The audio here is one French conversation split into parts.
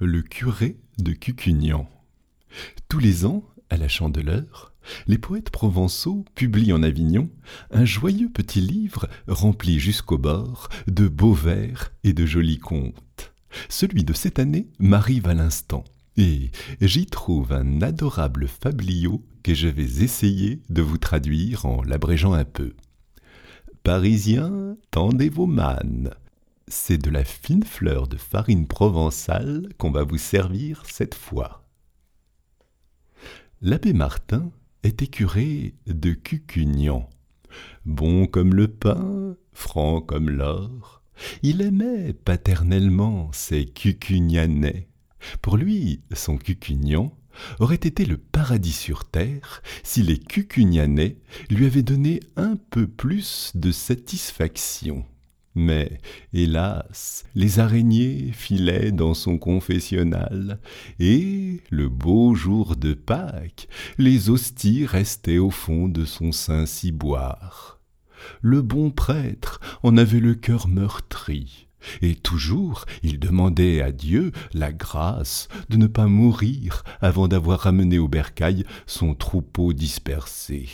Le curé de Cucugnan. Tous les ans, à la Chandeleur, les poètes provençaux publient en Avignon un joyeux petit livre rempli jusqu'au bord de beaux vers et de jolis contes. Celui de cette année m'arrive à l'instant, et j'y trouve un adorable fabliau que je vais essayer de vous traduire en l'abrégeant un peu. Parisiens, tendez vos mannes, c'est de la fine fleur de farine provençale qu'on va vous servir cette fois. L'abbé Martin était curé de Cucugnan. Bon comme le pain, franc comme l'or, il aimait paternellement ses Cucugnanais. Pour lui, son Cucugnan aurait été le paradis sur terre si les Cucugnanais lui avaient donné un peu plus de satisfaction. Mais, hélas, les araignées filaient dans son confessionnal, et, le beau jour de Pâques, les hosties restaient au fond de son saint ciboire. Le bon prêtre en avait le cœur meurtri, et toujours il demandait à Dieu la grâce de ne pas mourir avant d'avoir ramené au bercail son troupeau dispersé.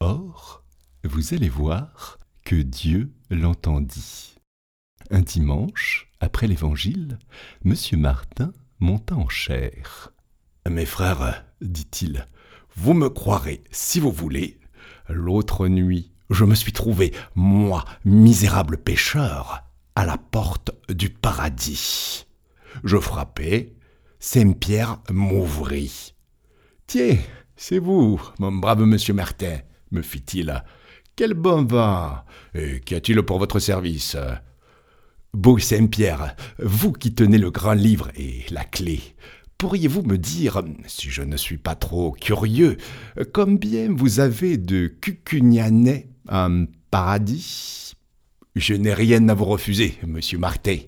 Or, vous allez voir, que Dieu l'entendit. Un dimanche, après l'Évangile, M. Martin monta en chair. Mes frères, dit-il, vous me croirez si vous voulez. L'autre nuit, je me suis trouvé, moi, misérable pécheur, à la porte du paradis. Je frappais, Saint-Pierre m'ouvrit. Tiens, c'est vous, mon brave monsieur Martin, me fit-il. Quel bon vin Et qu'y a-t-il pour votre service? Beau Saint-Pierre, vous qui tenez le grand livre et la clé, pourriez-vous me dire, si je ne suis pas trop curieux, combien vous avez de cucugnanais en paradis? Je n'ai rien à vous refuser, monsieur Martin.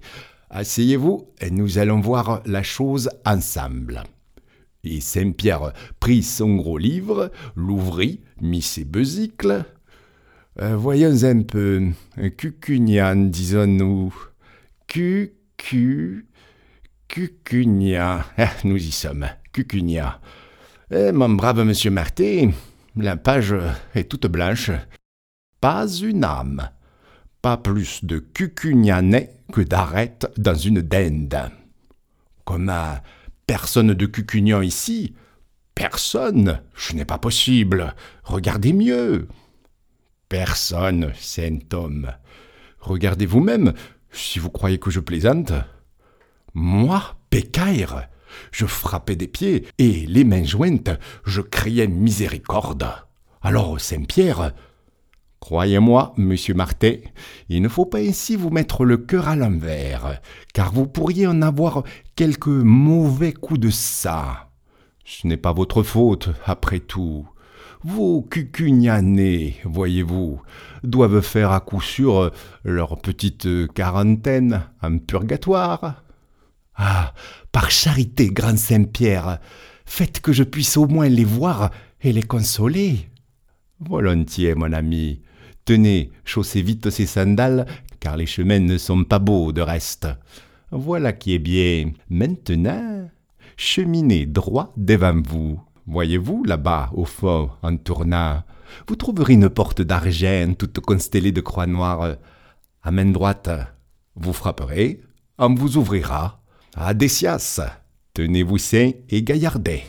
Asseyez-vous et nous allons voir la chose ensemble. Et Saint-Pierre prit son gros livre, l'ouvrit, mit ses besicles, euh, voyons un peu. Cucugnan, disons-nous. Cucu. Cucugnan. Ah, nous y sommes. Cucugnan. Eh, mon brave monsieur Marté, la page est toute blanche. Pas une âme. Pas plus de cucugnanais que d'arêtes dans une dinde. Comme personne de cucugnan ici. Personne. Ce n'est pas possible. Regardez mieux. Personne, saint homme. Regardez vous-même, si vous croyez que je plaisante. Moi, Pécaire, je frappais des pieds, et les mains jointes, je criais miséricorde. Alors, Saint-Pierre, Croyez-moi, monsieur Martet, il ne faut pas ainsi vous mettre le cœur à l'envers, car vous pourriez en avoir quelques mauvais coups de ça. Ce n'est pas votre faute, après tout. Vos cucugnanais, voyez-vous, doivent faire à coup sûr leur petite quarantaine en purgatoire. Ah, par charité, grand Saint-Pierre, faites que je puisse au moins les voir et les consoler. Volontiers, mon ami. Tenez, chaussez vite ces sandales, car les chemins ne sont pas beaux de reste. Voilà qui est bien. Maintenant, cheminez droit devant vous. Voyez-vous, là-bas, au fond, en tournant, vous trouverez une porte d'argent toute constellée de croix noires. À main droite, vous frapperez, on vous ouvrira. À Décias, tenez-vous sain et gaillardet.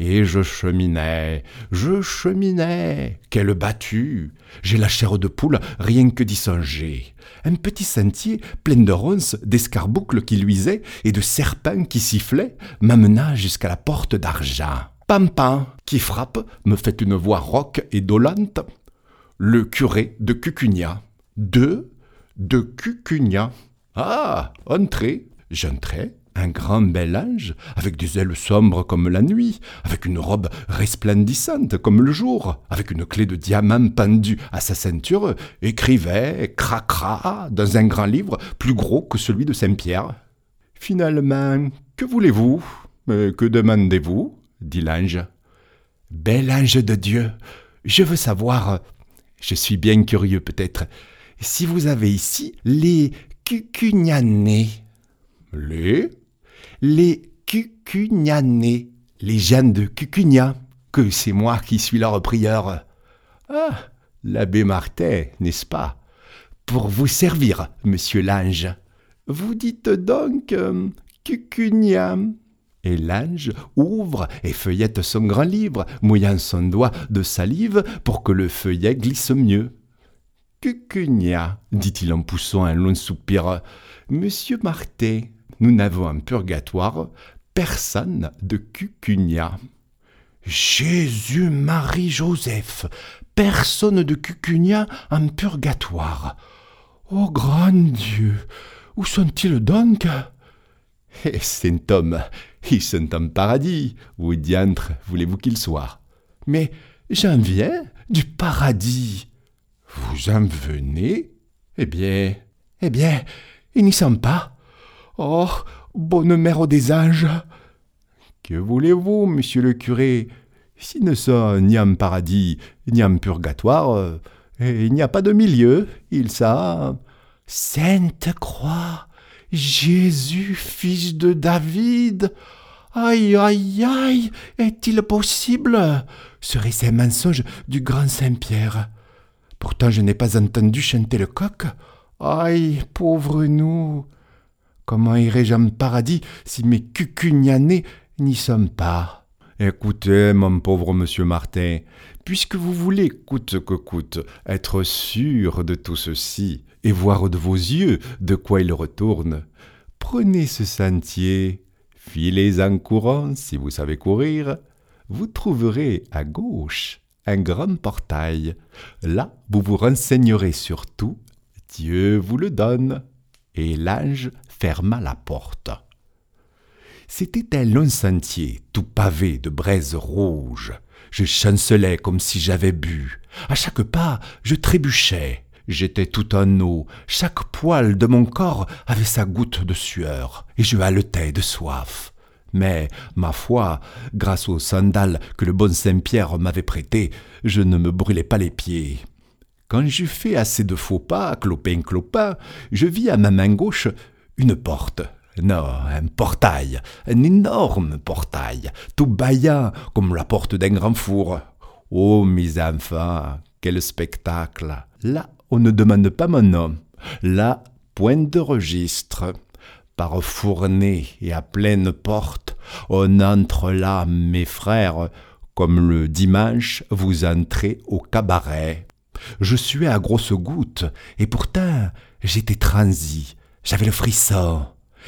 Et je cheminais, je cheminais. Quelle battue J'ai la chair de poule rien que d'y songer. Un petit sentier plein de ronces, d'escarboucles qui luisaient et de serpents qui sifflaient m'amena jusqu'à la porte d'argent. Pampin, qui frappe, me fait une voix rauque et dolente. Le curé de Cucugna. De de Cucugna. Ah, entrez. J'entrai, un grand bel ange, avec des ailes sombres comme la nuit, avec une robe resplendissante comme le jour, avec une clé de diamant pendue à sa ceinture, écrivait cracra dans un grand livre plus gros que celui de Saint-Pierre. Finalement, que voulez-vous? Que demandez-vous? Dit l'ange. Bel ange de Dieu, je veux savoir, je suis bien curieux peut-être, si vous avez ici les cucugnanais. Les? Les Cucugnanais, les jeunes de Cucugna, que c'est moi qui suis leur prieur. Ah, l'abbé Martin, n'est-ce pas? Pour vous servir, monsieur l'ange. Vous dites donc euh. Et l'ange ouvre et feuillette son grand livre, mouillant son doigt de salive pour que le feuillet glisse mieux. Cucugna, dit-il en poussant un long soupir. Monsieur Martin, nous n'avons en purgatoire personne de Cucugna. Jésus, Marie, Joseph, personne de Cucugna en purgatoire. Ô grand Dieu, où sont-ils donc? Eh, saint homme, ils sont en paradis. Où diantre voulez-vous qu'ils soient Mais j'en viens du paradis. Vous en venez? Eh bien, eh bien, ils n'y sont pas. Oh, bonne mère des anges Que voulez-vous, monsieur le curé? S'ils ne sont ni en paradis, ni en purgatoire, euh, il n'y a pas de milieu, ils savent. Sainte Croix, Jésus, fils de David, Aïe, aïe, aïe, est-il possible? Serait-ce un mensonge du grand Saint-Pierre. Pourtant je n'ai pas entendu chanter le coq. Aïe, pauvre nous. Comment irai-je en paradis si mes cucugnanais n'y sommes pas? Écoutez, mon pauvre monsieur Martin, puisque vous voulez, coûte que coûte, être sûr de tout ceci et voir de vos yeux de quoi il retourne, prenez ce sentier, filez en courant si vous savez courir, vous trouverez à gauche un grand portail. Là, vous vous renseignerez sur tout, Dieu vous le donne. Et l'ange ferma la porte. C'était un long sentier, tout pavé de braises rouges. Je chancelais comme si j'avais bu. À chaque pas, je trébuchais. J'étais tout en eau. Chaque poil de mon corps avait sa goutte de sueur, et je haletais de soif. Mais, ma foi, grâce aux sandales que le bon Saint-Pierre m'avait prêtées, je ne me brûlais pas les pieds. Quand j'eus fait assez de faux pas, clopin clopin, je vis à ma main gauche une porte. Non, un portail, un énorme portail, tout baillant comme la porte d'un grand four. Oh, mes enfants, quel spectacle Là, on ne demande pas mon nom. Là, point de registre. Par fournée et à pleine porte, on entre là, mes frères, comme le dimanche vous entrez au cabaret. Je suais à grosses gouttes, et pourtant j'étais transi, j'avais le frisson.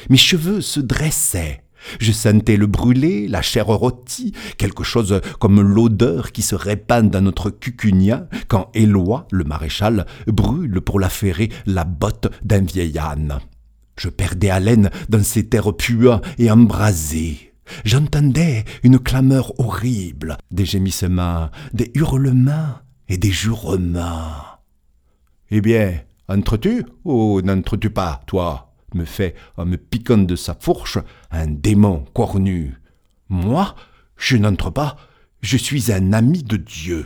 Mes cheveux se dressaient. Je sentais le brûlé, la chair rôtie, quelque chose comme l'odeur qui se répand dans notre cucunia quand Éloi, le maréchal, brûle pour la ferrer la botte d'un vieil âne. Je perdais haleine dans ces terres puants et embrasées. J'entendais une clameur horrible, des gémissements, des hurlements et des jurements. Eh bien, entres-tu ou n'entres-tu pas, toi? Me fait, en me piquant de sa fourche, un démon cornu. Moi, je n'entre pas, je suis un ami de Dieu.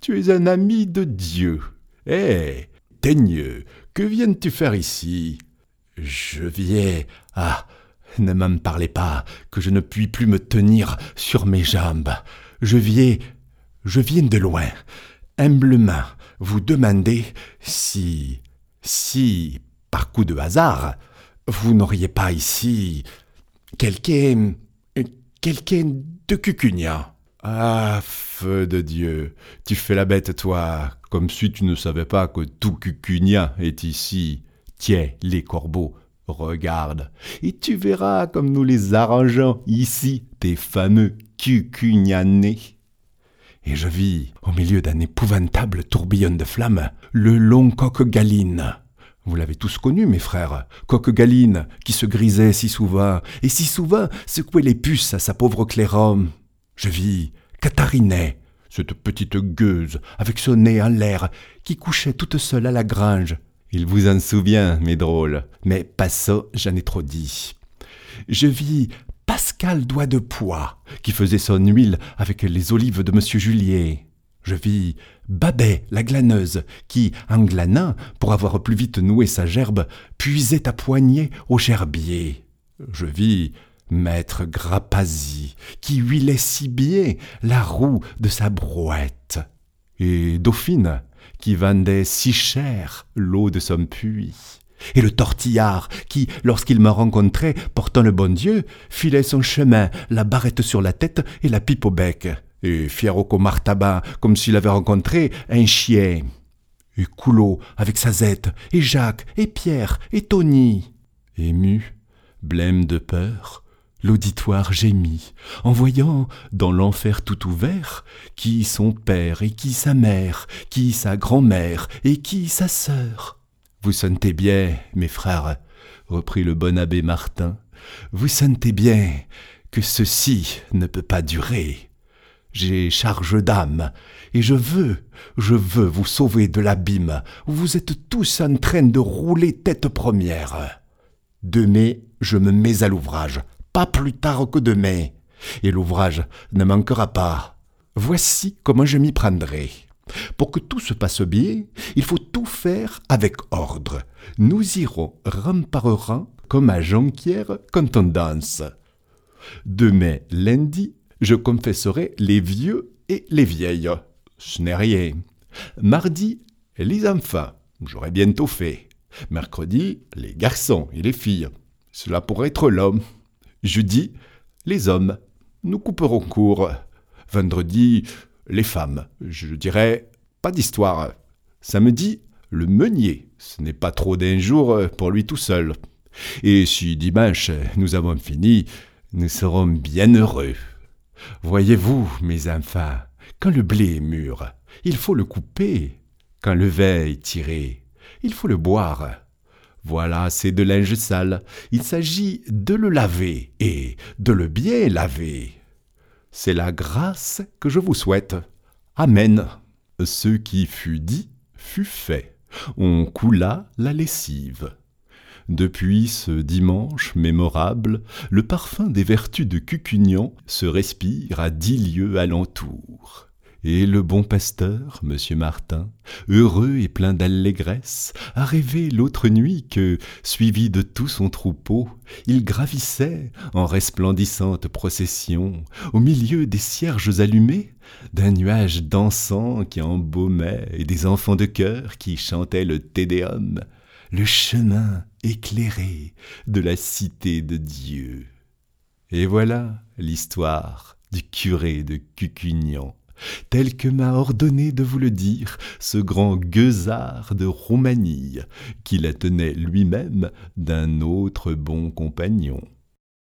Tu es un ami de Dieu. Eh, teigneux, que viens-tu faire ici? Je viens. Ah, ne m'en parlez pas, que je ne puis plus me tenir sur mes jambes. Je viens. Je viens de loin, humblement, vous demander si. si, de hasard, vous n'auriez pas ici quelqu'un. quelqu'un de Cucugna. Ah, feu de Dieu, tu fais la bête, toi, comme si tu ne savais pas que tout Cucugna est ici. Tiens, les corbeaux, regarde, et tu verras comme nous les arrangeons ici, tes fameux Cucugnanais. Et je vis, au milieu d'un épouvantable tourbillon de flammes, le long coq galine, vous l'avez tous connu, mes frères, Coque-Galine, qui se grisait si souvent, et si souvent secouait les puces à sa pauvre Clérum. Je vis Catharinet, cette petite gueuse, avec son nez en l'air, qui couchait toute seule à la grange. Il vous en souvient, mes drôles, mais pas ça, j'en ai trop dit. Je vis Pascal Doigt de Poix, qui faisait son huile avec les olives de Monsieur Julier. Je vis Babet, la glaneuse, qui, en glanant, pour avoir plus vite noué sa gerbe, puisait à poignée au gerbier. Je vis maître Grapasi, qui huilait si bien la roue de sa brouette, et Dauphine, qui vendait si cher l'eau de son puits, et le tortillard, qui, lorsqu'il me rencontrait, portant le bon Dieu, filait son chemin, la barrette sur la tête et la pipe au bec, et Fierroco Martaban, comme s'il avait rencontré un chien, et Coulot avec sa zette, et Jacques, et Pierre, et Tony. Ému, blême de peur, l'auditoire gémit, en voyant, dans l'enfer tout ouvert, qui son père et qui sa mère, qui sa grand-mère et qui sa sœur. Vous sentez bien, mes frères, reprit le bon abbé Martin, vous sentez bien que ceci ne peut pas durer. J'ai charge d'âme, et je veux, je veux vous sauver de l'abîme où vous êtes tous en train de rouler tête première. Demain, je me mets à l'ouvrage, pas plus tard que demain, et l'ouvrage ne manquera pas. Voici comment je m'y prendrai. Pour que tout se passe bien, il faut tout faire avec ordre. Nous irons rang par rang comme à Jonquière quand on danse. Demain, lundi, je confesserai les vieux et les vieilles. Ce n'est rien. Mardi, les enfants. J'aurai bientôt fait. Mercredi, les garçons et les filles. Cela pourrait être l'homme. Jeudi, les hommes. Nous couperons court. Vendredi, les femmes. Je dirais pas d'histoire. Samedi, le meunier. Ce n'est pas trop d'un jour pour lui tout seul. Et si dimanche nous avons fini, nous serons bien heureux. Voyez-vous, mes enfants, quand le blé est mûr, il faut le couper. Quand le vin est tiré, il faut le boire. Voilà, c'est de linge sale. Il s'agit de le laver et de le bien laver. C'est la grâce que je vous souhaite. Amen. Ce qui fut dit fut fait. On coula la lessive. Depuis ce dimanche mémorable, le parfum des vertus de Cucugnan se respire à dix lieues alentour. Et le bon pasteur, monsieur Martin, heureux et plein d'allégresse, a rêvé l'autre nuit que, suivi de tout son troupeau, il gravissait, en resplendissante procession, au milieu des cierges allumés, d'un nuage dansant qui embaumait et des enfants de chœur qui chantaient le Tédéum, le chemin éclairé de la cité de Dieu. Et voilà l'histoire du curé de Cucugnan, tel que m'a ordonné de vous le dire ce grand gueusard de Roumanie, qui la tenait lui-même d'un autre bon compagnon.